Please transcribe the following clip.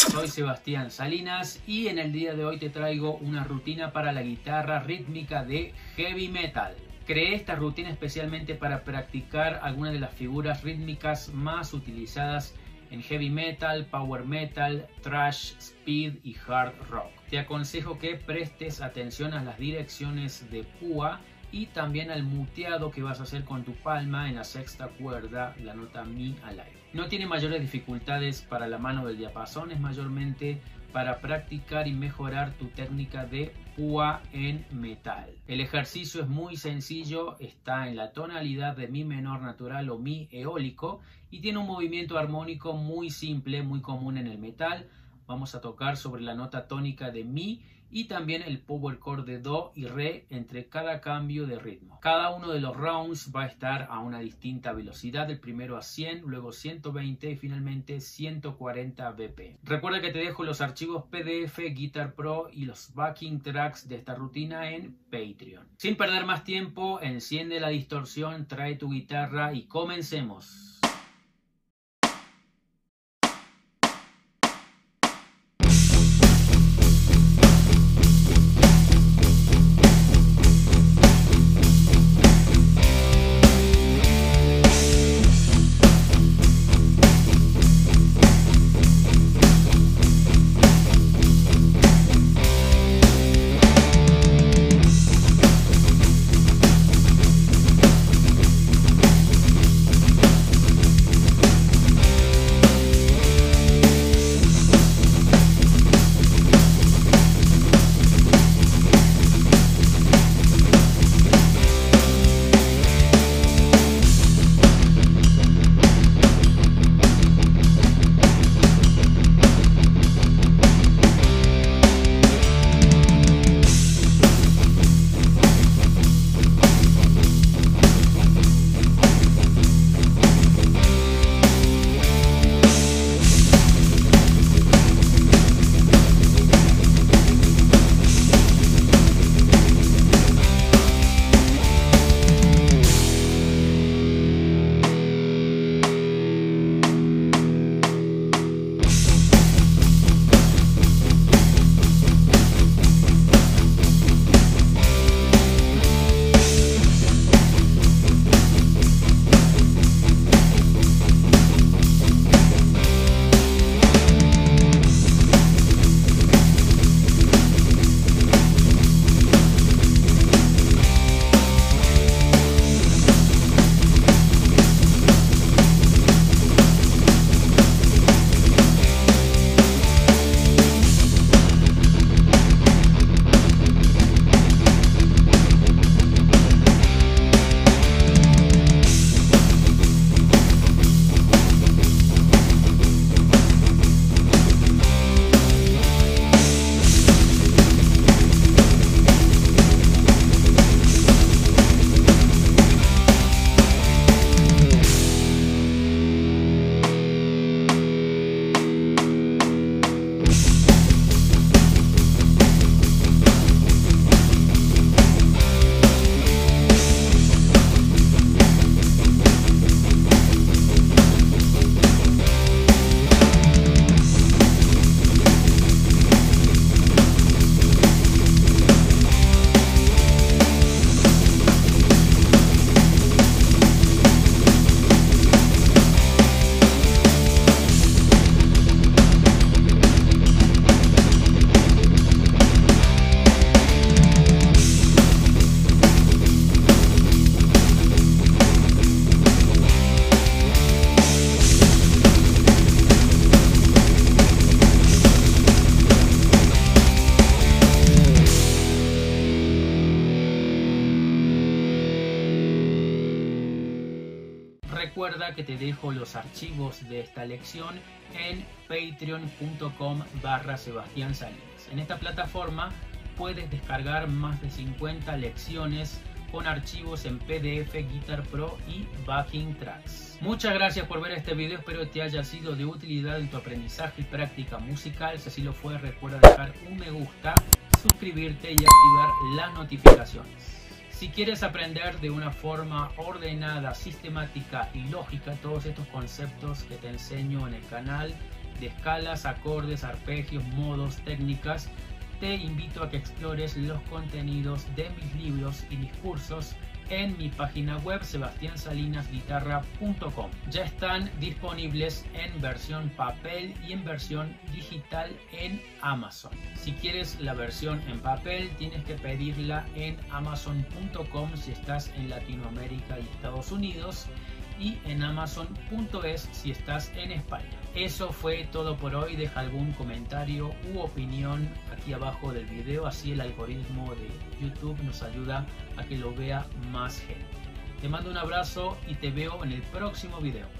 Soy Sebastián Salinas y en el día de hoy te traigo una rutina para la guitarra rítmica de heavy metal. Creé esta rutina especialmente para practicar algunas de las figuras rítmicas más utilizadas en heavy metal, power metal, thrash, speed y hard rock. Te aconsejo que prestes atención a las direcciones de púa y también al muteado que vas a hacer con tu palma en la sexta cuerda, la nota mi al aire. No tiene mayores dificultades para la mano del diapasón, es mayormente para practicar y mejorar tu técnica de púa en metal. El ejercicio es muy sencillo, está en la tonalidad de mi menor natural o mi eólico y tiene un movimiento armónico muy simple, muy común en el metal. Vamos a tocar sobre la nota tónica de mi y también el power chord de do y re entre cada cambio de ritmo. Cada uno de los rounds va a estar a una distinta velocidad, el primero a 100, luego 120 y finalmente 140 bp. Recuerda que te dejo los archivos PDF, Guitar Pro y los backing tracks de esta rutina en Patreon. Sin perder más tiempo, enciende la distorsión, trae tu guitarra y comencemos. Recuerda que te dejo los archivos de esta lección en patreon.com barra Sebastián Salinas. En esta plataforma puedes descargar más de 50 lecciones con archivos en PDF, Guitar Pro y Backing Tracks. Muchas gracias por ver este video, espero te haya sido de utilidad en tu aprendizaje y práctica musical. Si así lo fue, recuerda dejar un me gusta, suscribirte y activar las notificaciones. Si quieres aprender de una forma ordenada, sistemática y lógica todos estos conceptos que te enseño en el canal, de escalas, acordes, arpegios, modos, técnicas, te invito a que explores los contenidos de mis libros y mis cursos en mi página web sebastiansalinasguitarra.com. Ya están disponibles en versión papel y en versión digital en Amazon. Si quieres la versión en papel, tienes que pedirla en amazon.com si estás en Latinoamérica y Estados Unidos y en amazon.es si estás en España. Eso fue todo por hoy. Deja algún comentario u opinión aquí abajo del video, así el algoritmo de YouTube nos ayuda a que lo vea más gente. Te mando un abrazo y te veo en el próximo video.